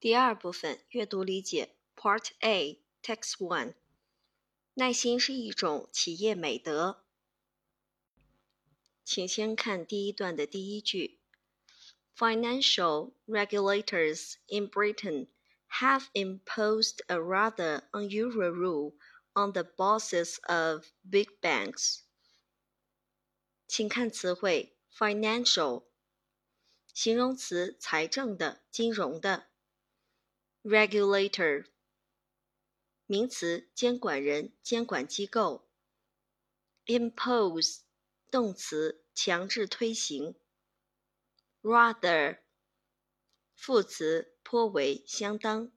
第二部分阅读理解 Part A Text One。耐心是一种企业美德。请先看第一段的第一句：Financial regulators in Britain have imposed a rather unusual rule on the bosses of big banks。请看词汇 financial，形容词财政的、金融的 ；regulator，名词监管人、监管机构；impose，动词强制推行；rather，副词颇为、相当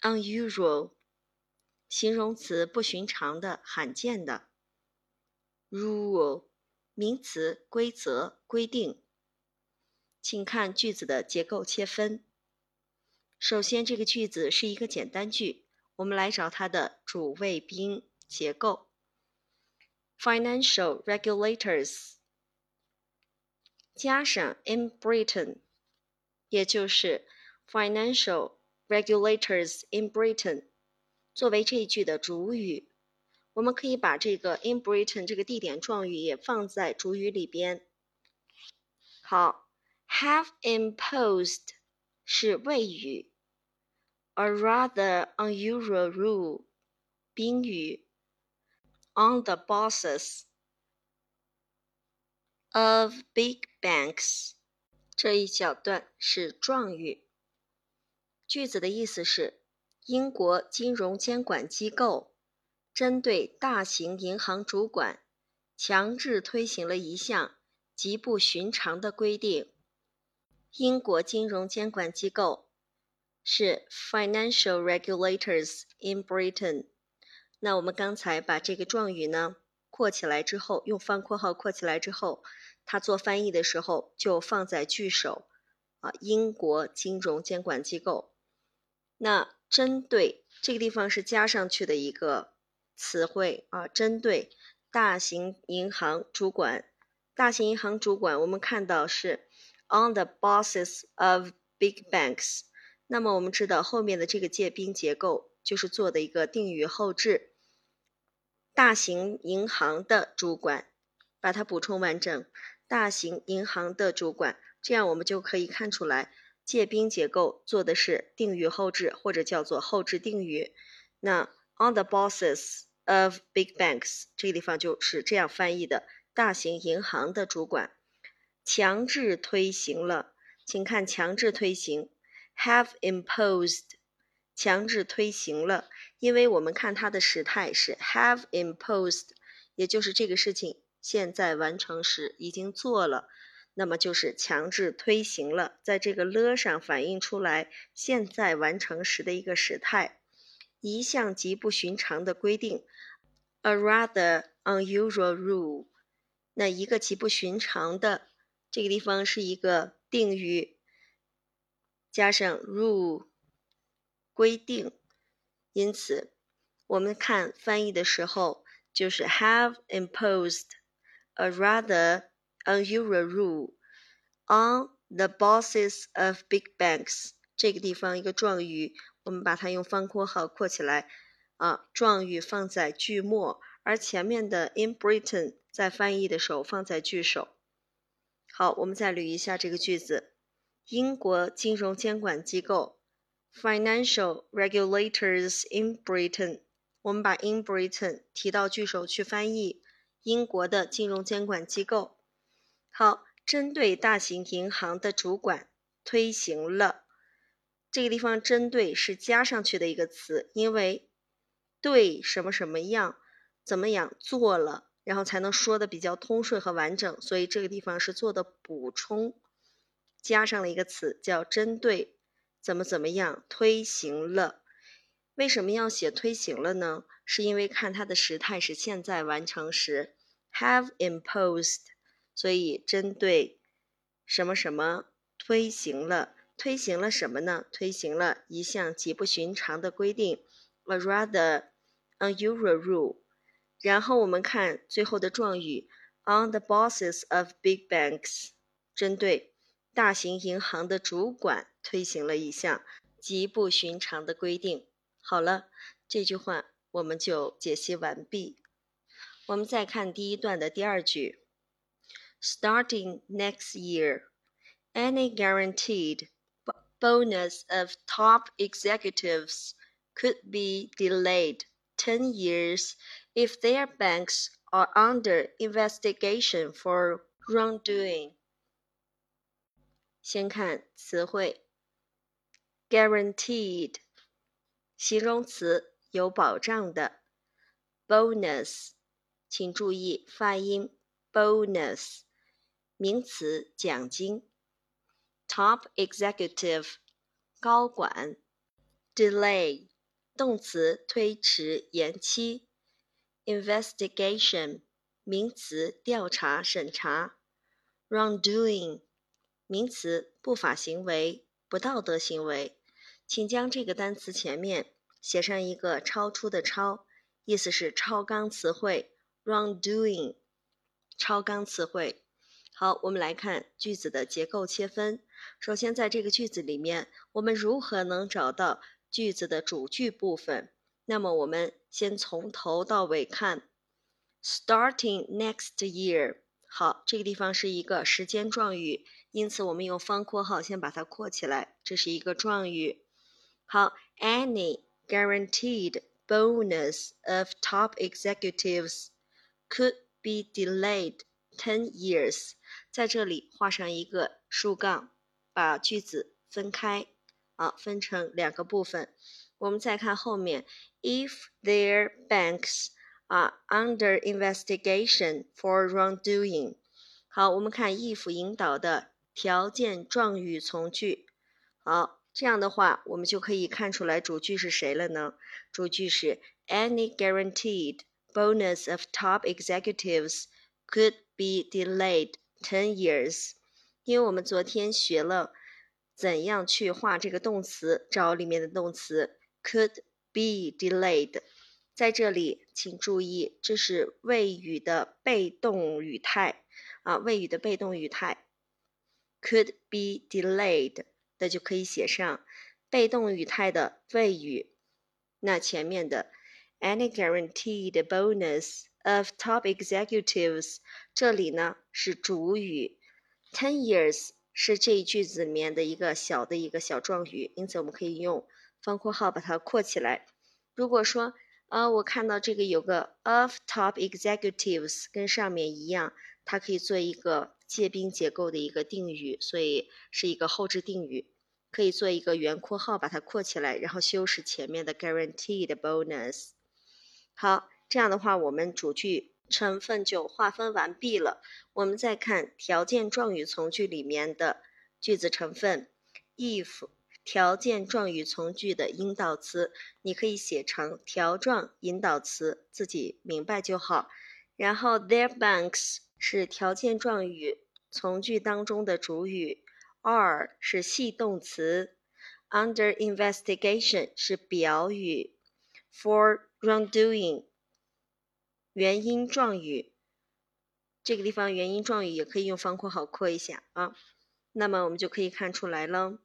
；unusual，形容词不寻常的、罕见的；rule。名词规则规定，请看句子的结构切分。首先，这个句子是一个简单句，我们来找它的主谓宾结构。Financial regulators 加上 in Britain，也就是 financial regulators in Britain 作为这一句的主语。我们可以把这个 in Britain 这个地点状语也放在主语里边。好，have imposed 是谓语，a rather unusual rule 宾语，on the bosses of big banks 这一小段是状语。句子的意思是，英国金融监管机构。针对大型银行主管，强制推行了一项极不寻常的规定。英国金融监管机构是 Financial Regulators in Britain。那我们刚才把这个状语呢括起来之后，用方括号括起来之后，它做翻译的时候就放在句首啊，英国金融监管机构。那针对这个地方是加上去的一个。词汇啊，针对大型银行主管，大型银行主管，我们看到是 on the bosses of big banks。那么我们知道后面的这个介宾结构就是做的一个定语后置，大型银行的主管，把它补充完整，大型银行的主管，这样我们就可以看出来介宾结构做的是定语后置或者叫做后置定语。那 on the bosses。of big banks 这个地方就是这样翻译的：大型银行的主管强制推行了，请看强制推行，have imposed 强制推行了，因为我们看它的时态是 have imposed，也就是这个事情现在完成时已经做了，那么就是强制推行了，在这个了上反映出来现在完成时的一个时态。一项极不寻常的规定，a rather unusual rule。那一个极不寻常的，这个地方是一个定语，加上 rule，规定。因此，我们看翻译的时候，就是 have imposed a rather unusual rule on the bosses of big banks。这个地方一个状语。我们把它用方括号括起来，啊，状语放在句末，而前面的 in Britain 在翻译的时候放在句首。好，我们再捋一下这个句子：英国金融监管机构 （Financial regulators in Britain）。我们把 in Britain 提到句首去翻译，英国的金融监管机构。好，针对大型银行的主管推行了。这个地方针对是加上去的一个词，因为对什么什么样怎么样做了，然后才能说的比较通顺和完整，所以这个地方是做的补充，加上了一个词叫针对怎么怎么样推行了。为什么要写推行了呢？是因为看它的时态是现在完成时，have imposed，所以针对什么什么推行了。推行了什么呢？推行了一项极不寻常的规定，a rather unusual rule。然后我们看最后的状语，on the bosses of big banks，针对大型银行的主管 推行了一项极不寻常的规定。好了，这句话我们就解析完毕。我们再看第一段的第二句：Starting next year, any guaranteed bonus of top executives could be delayed 10 years if their banks are under investigation for wrongdoing. 先看词汇，guaranteed，形容词，有保障的；bonus，请注意发音，bonus，名词，奖金；top executive，高管；delay，动词，推迟、延期 ；investigation，名词，调查、审查；wrongdoing。名词，不法行为、不道德行为，请将这个单词前面写上一个超出的“超”，意思是超纲词汇。wrongdoing，超纲词汇。好，我们来看句子的结构切分。首先，在这个句子里面，我们如何能找到句子的主句部分？那么，我们先从头到尾看。Starting next year，好，这个地方是一个时间状语。因此，我们用方括号先把它括起来，这是一个状语。好，any guaranteed bonus of top executives could be delayed ten years。在这里画上一个竖杠，把句子分开，啊，分成两个部分。我们再看后面 ，if their banks are under investigation for wrongdoing。好，我们看 if 引导的。条件状语从句，好，这样的话，我们就可以看出来主句是谁了呢？主句是 Any guaranteed bonus of top executives could be delayed ten years。因为我们昨天学了怎样去画这个动词，找里面的动词 could be delayed。在这里，请注意，这是谓语的被动语态啊，谓语的被动语态。could be delayed，那就可以写上被动语态的谓语。那前面的 any guaranteed bonus of top executives，这里呢是主语。Ten years 是这一句子里面的一个小的一个小状语，因此我们可以用方括号把它括起来。如果说啊，我看到这个有个 of top executives，跟上面一样，它可以做一个。介宾结构的一个定语，所以是一个后置定语，可以做一个圆括号把它括起来，然后修饰前面的 guaranteed bonus。好，这样的话，我们主句成分就划分完毕了。我们再看条件状语从句里面的句子成分，if 条件状语从句的引导词，你可以写成条状引导词，自己明白就好。然后 their banks。是条件状语从句当中的主语，are 是系动词，under investigation 是表语，for wrongdoing 原因状语。这个地方原因状语也可以用方括号括一下啊。那么我们就可以看出来了，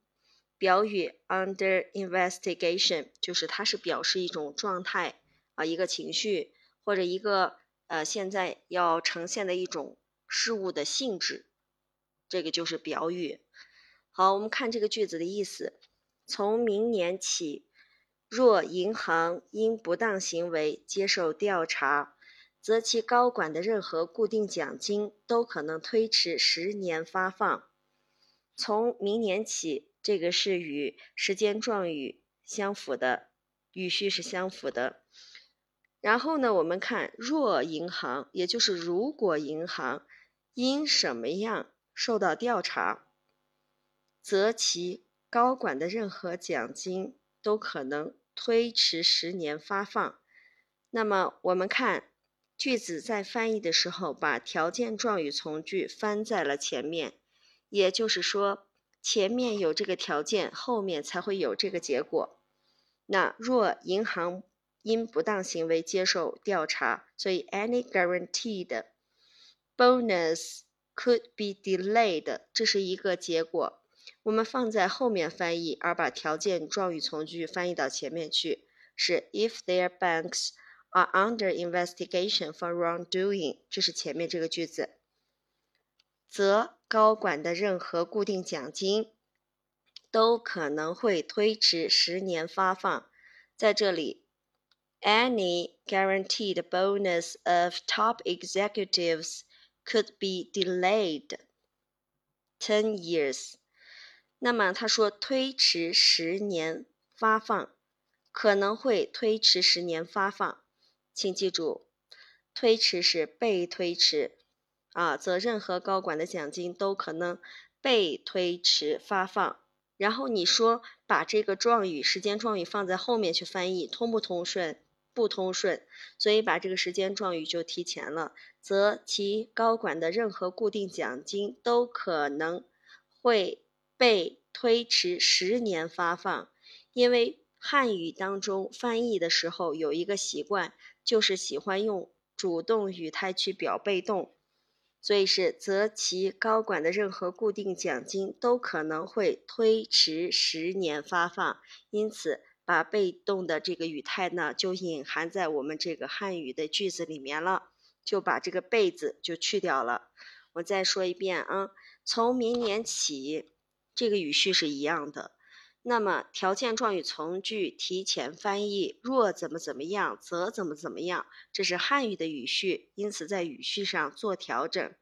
表语 under investigation 就是它是表示一种状态啊，一个情绪或者一个。呃，现在要呈现的一种事物的性质，这个就是表语。好，我们看这个句子的意思：从明年起，若银行因不当行为接受调查，则其高管的任何固定奖金都可能推迟十年发放。从明年起，这个是与时间状语相符的，语序是相符的。然后呢，我们看若银行，也就是如果银行因什么样受到调查，则其高管的任何奖金都可能推迟十年发放。那么我们看句子在翻译的时候，把条件状语从句翻在了前面，也就是说前面有这个条件，后面才会有这个结果。那若银行。因不当行为接受调查，所以 any guaranteed bonus could be delayed，这是一个结果。我们放在后面翻译，而把条件状语从句翻译到前面去，是 If their banks are under investigation for wrongdoing，这是前面这个句子，则高管的任何固定奖金都可能会推迟十年发放。在这里，any guaranteed bonus of top executives could be delayed ten years。那么他说推迟十年发放，可能会推迟十年发放，请记住，推迟是被推迟啊，则任何高管的奖金都可能被推迟发放。然后你说把这个状语时间状语放在后面去翻译，通不通顺？不通顺，所以把这个时间状语就提前了，则其高管的任何固定奖金都可能会。被推迟十年发放，因为汉语当中翻译的时候有一个习惯，就是喜欢用主动语态去表被动，所以是则其高管的任何固定奖金都可能会推迟十年发放，因此把被动的这个语态呢就隐含在我们这个汉语的句子里面了，就把这个被字就去掉了。我再说一遍啊，从明年起。这个语序是一样的，那么条件状语从句提前翻译，若怎么怎么样，则怎么怎么样，这是汉语的语序，因此在语序上做调整。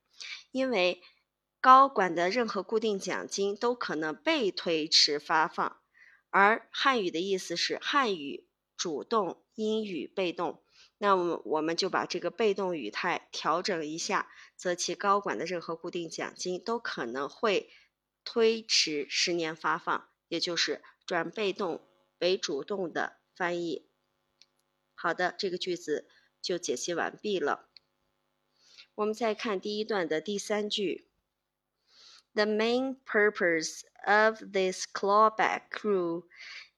因为高管的任何固定奖金都可能被推迟发放，而汉语的意思是汉语主动，英语被动，那么我们就把这个被动语态调整一下，则其高管的任何固定奖金都可能会。推迟十年发放，也就是转被动为主动的翻译。好的，这个句子就解析完毕了。我们再看第一段的第三句：The main purpose of this clawback rule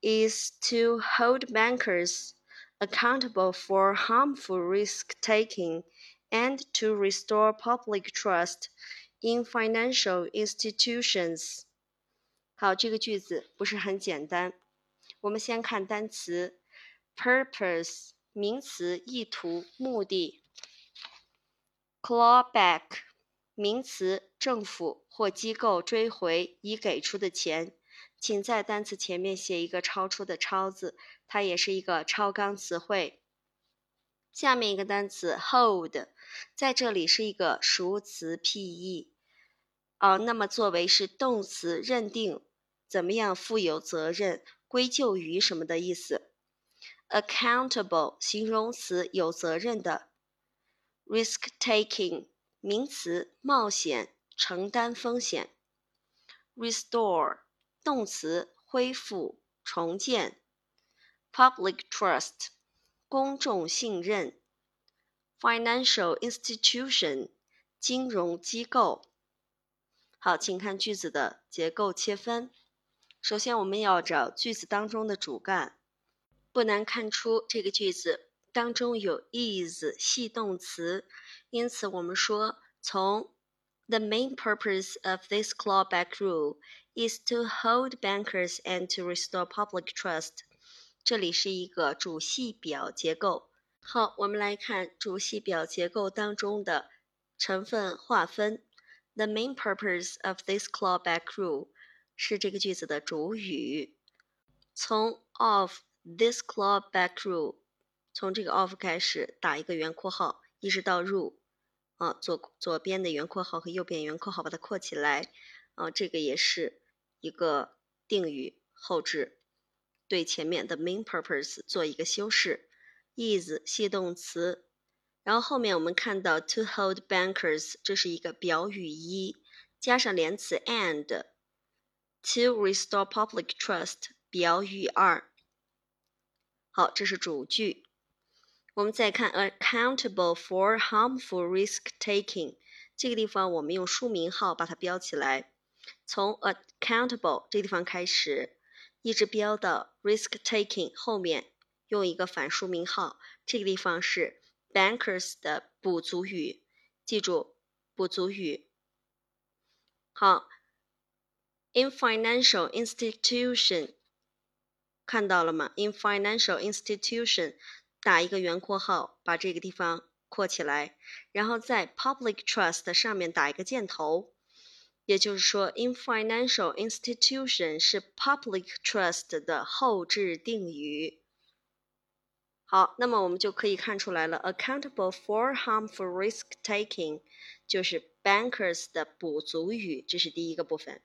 is to hold bankers accountable for harmful risk taking and to restore public trust In financial institutions， 好，这个句子不是很简单。我们先看单词，purpose 名词，意图、目的；clawback 名词，政府或机构追回已给出的钱。请在单词前面写一个超出的“超”字，它也是一个超纲词汇。下面一个单词 hold，在这里是一个熟词 P-E。啊，那么作为是动词，认定怎么样负有责任、归咎于什么的意思。accountable 形容词，有责任的。risk taking 名词，冒险、承担风险。restore 动词，恢复、重建。public trust 公众信任。financial institution 金融机构。好，请看句子的结构切分。首先，我们要找句子当中的主干。不难看出，这个句子当中有 is 系动词，因此我们说，从 the main purpose of this clawback rule is to hold bankers and to restore public trust。这里是一个主系表结构。好，我们来看主系表结构当中的成分划分。The main purpose of this clawback rule 是这个句子的主语。从 of this clawback rule，从这个 of 开始打一个圆括号，一直到 rule，啊，左左边的圆括号和右边圆括号把它括起来，啊，这个也是一个定语后置，对前面的 main purpose 做一个修饰。is 系动词。然后后面我们看到 to hold bankers，这是一个表语一，加上连词 and To restore public trust 表语二。好，这是主句。我们再看 accountable for harmful risk taking，这个地方我们用书名号把它标起来，从 accountable 这地方开始，一直标到 risk taking 后面，用一个反书名号，这个地方是。bankers 的补足语，记住补足语。好，In financial institution，看到了吗？In financial institution，打一个圆括号，把这个地方括起来，然后在 public trust 上面打一个箭头。也就是说，in financial institution 是 public trust 的后置定语。好，那么我们就可以看出来了，accountable for harmful risk taking 就是 bankers 的补足语，这是第一个部分。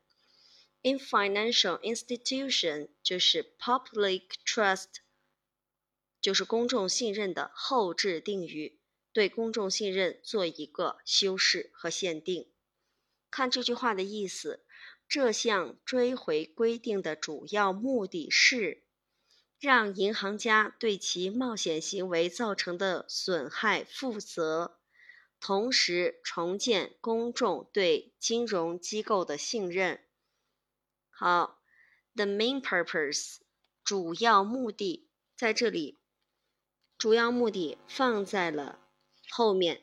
In financial institution 就是 public trust，就是公众信任的后置定语，对公众信任做一个修饰和限定。看这句话的意思，这项追回规定的主要目的是让银行家对其冒险行为造成的损害负责，同时重建公众对金融机构的信任。好，the main purpose，主要目的在这里，主要目的放在了后面，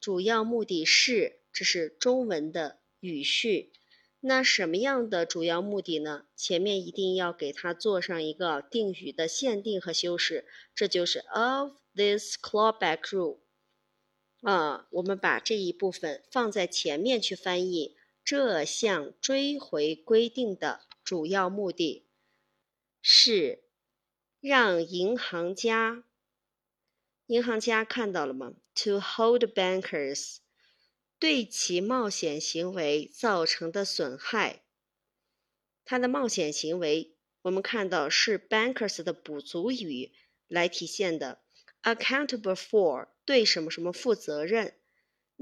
主要目的是。这是中文的语序，那什么样的主要目的呢？前面一定要给它做上一个定语的限定和修饰，这就是 of this clawback rule。啊，我们把这一部分放在前面去翻译，这项追回规定的主要目的是让银行家，银行家看到了吗？To hold bankers。对其冒险行为造成的损害，他的冒险行为，我们看到是 bankers 的补足语来体现的，accountable for 对什么什么负责任，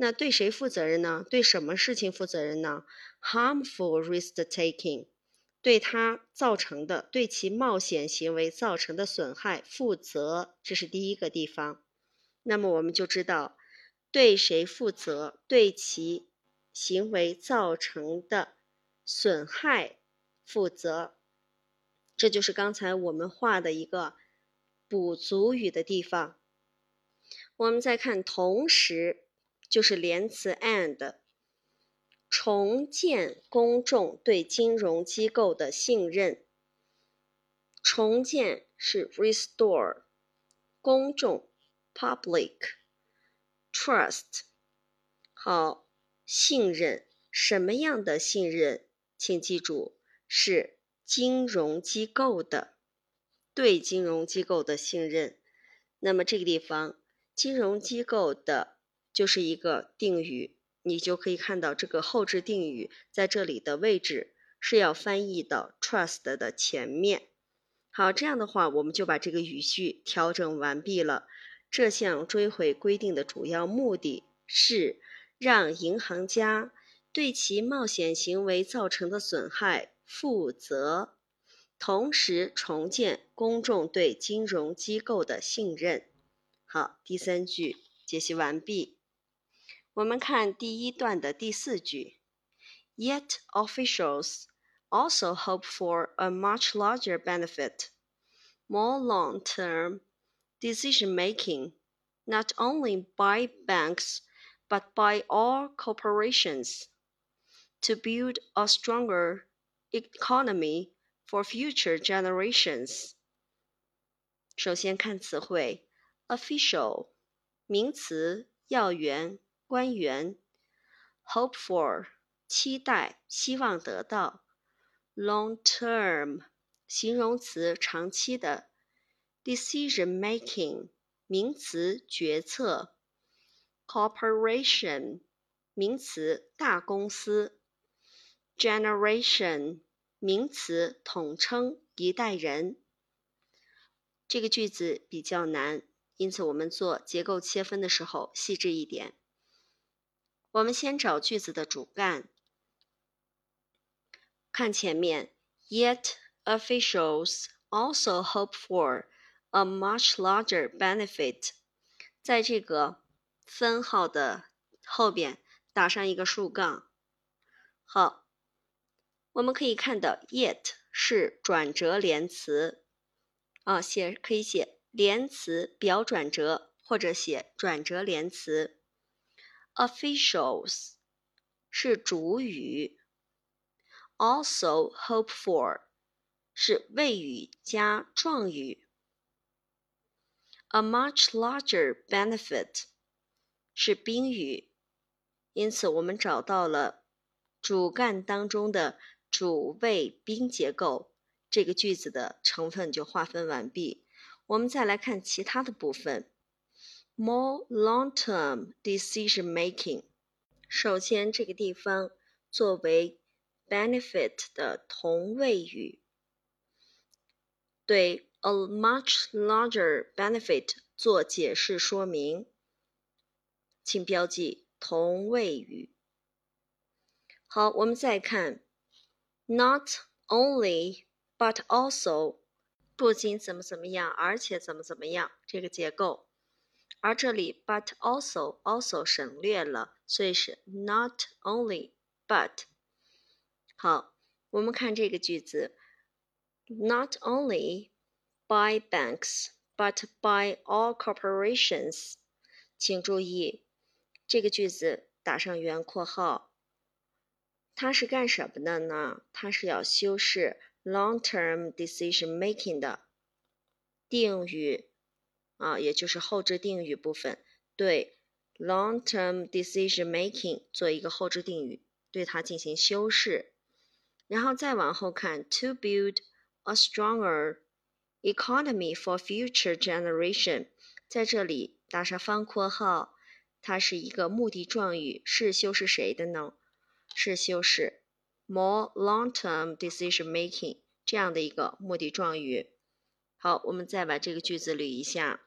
那对谁负责任呢？对什么事情负责任呢？harmful risk taking 对他造成的，对其冒险行为造成的损害负责，这是第一个地方。那么我们就知道。对谁负责？对其行为造成的损害负责，这就是刚才我们画的一个补足语的地方。我们再看，同时就是连词 and，重建公众对金融机构的信任。重建是 restore，公众 public。Trust，好，信任什么样的信任？请记住，是金融机构的对金融机构的信任。那么这个地方，金融机构的就是一个定语，你就可以看到这个后置定语在这里的位置是要翻译到 trust 的前面。好，这样的话，我们就把这个语序调整完毕了。这项追回规定的主要目的是让银行家对其冒险行为造成的损害负责，同时重建公众对金融机构的信任。好，第三句解析完毕。我们看第一段的第四句：Yet officials also hope for a much larger benefit, more long-term. decision making, not only by banks, but by all corporations, to build a stronger economy for future generations. 首先看词汇，official 名词，要员、 官员；hope for 期待、希望得到；long term 形容词，长期的。decision making 名词决策，corporation 名词大公司，generation 名词统称一代人。这个句子比较难，因此我们做结构切分的时候细致一点。我们先找句子的主干，看前面，yet officials also hope for。a much larger benefit，在这个分号的后边打上一个竖杠。好，我们可以看到，yet 是转折连词啊，写可以写连词表转折，或者写转折连词。Officials 是主语 also hope for 是谓语加状语。A much larger benefit 是宾语，因此我们找到了主干当中的主谓宾结构，这个句子的成分就划分完毕。我们再来看其他的部分，more long-term decision making。首先，这个地方作为 benefit 的同位语，对 a much larger benefit 做解释说明。请标记同位语。好，我们再看，not only but also，不仅怎么怎么样，而且怎么怎么样，这个结构。而这里 but also also 省略了，所以是 not only but。好，我们看这个句子，not only by banks but by all corporations。请注意。这个句子打上圆括号，它是干什么的呢？它是要修饰 long-term decision making 的定语啊，也就是后置定语部分，对 long-term decision making 做一个后置定语，对它进行修饰。然后再往后看，to build a stronger economy for future generation，在这里打上方括号。它是一个目的状语，是修饰谁的呢？是修饰 more long-term decision making 这样的一个目的状语。好，我们再把这个句子捋一下。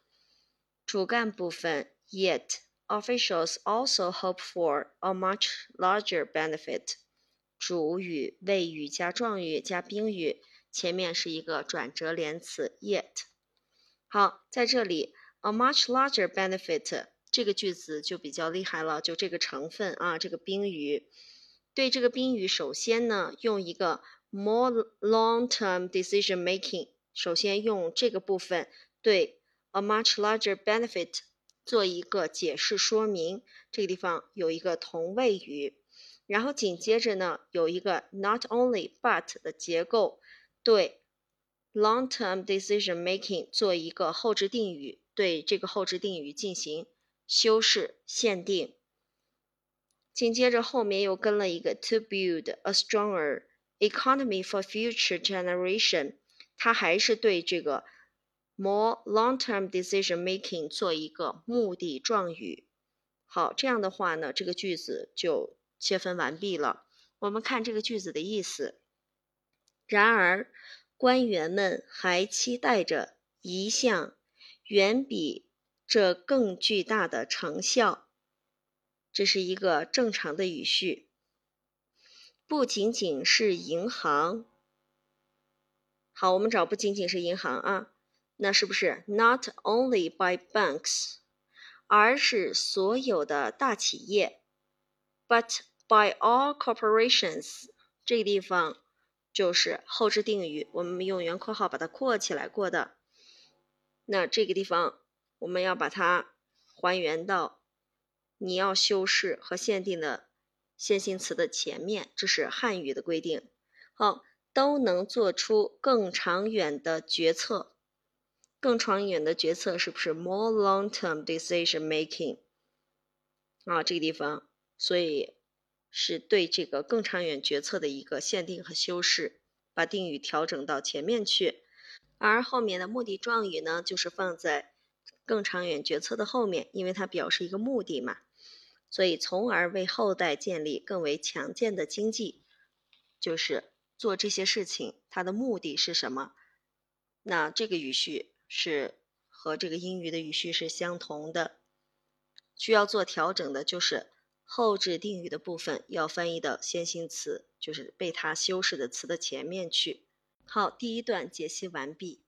主干部分，yet officials also hope for a much larger benefit。主语、谓语加状语加宾语，前面是一个转折连词 yet。好，在这里 a much larger benefit。这个句子就比较厉害了，就这个成分啊，这个宾语，对这个宾语，首先呢，用一个 more long-term decision making，首先用这个部分对 a much larger benefit 做一个解释说明，这个地方有一个同位语，然后紧接着呢，有一个 not only but 的结构，对 long-term decision making 做一个后置定语，对这个后置定语进行。修饰限定，紧接着后面又跟了一个 to build a stronger economy for future generation，它还是对这个 more long-term decision making 做一个目的状语。好，这样的话呢，这个句子就切分完毕了。我们看这个句子的意思。然而，官员们还期待着一项远比这更巨大的成效，这是一个正常的语序。不仅仅是银行，好，我们找不仅仅是银行啊，那是不是 not only by banks，而是所有的大企业，but by all corporations。这个地方就是后置定语，我们用圆括号把它括起来过的。那这个地方。我们要把它还原到你要修饰和限定的先行词的前面，这是汉语的规定。好，都能做出更长远的决策。更长远的决策是不是 more long-term decision making？啊，这个地方，所以是对这个更长远决策的一个限定和修饰，把定语调整到前面去，而后面的目的状语呢，就是放在。更长远决策的后面，因为它表示一个目的嘛，所以从而为后代建立更为强健的经济，就是做这些事情，它的目的是什么？那这个语序是和这个英语的语序是相同的，需要做调整的就是后置定语的部分要翻译到先行词，就是被它修饰的词的前面去。好，第一段解析完毕。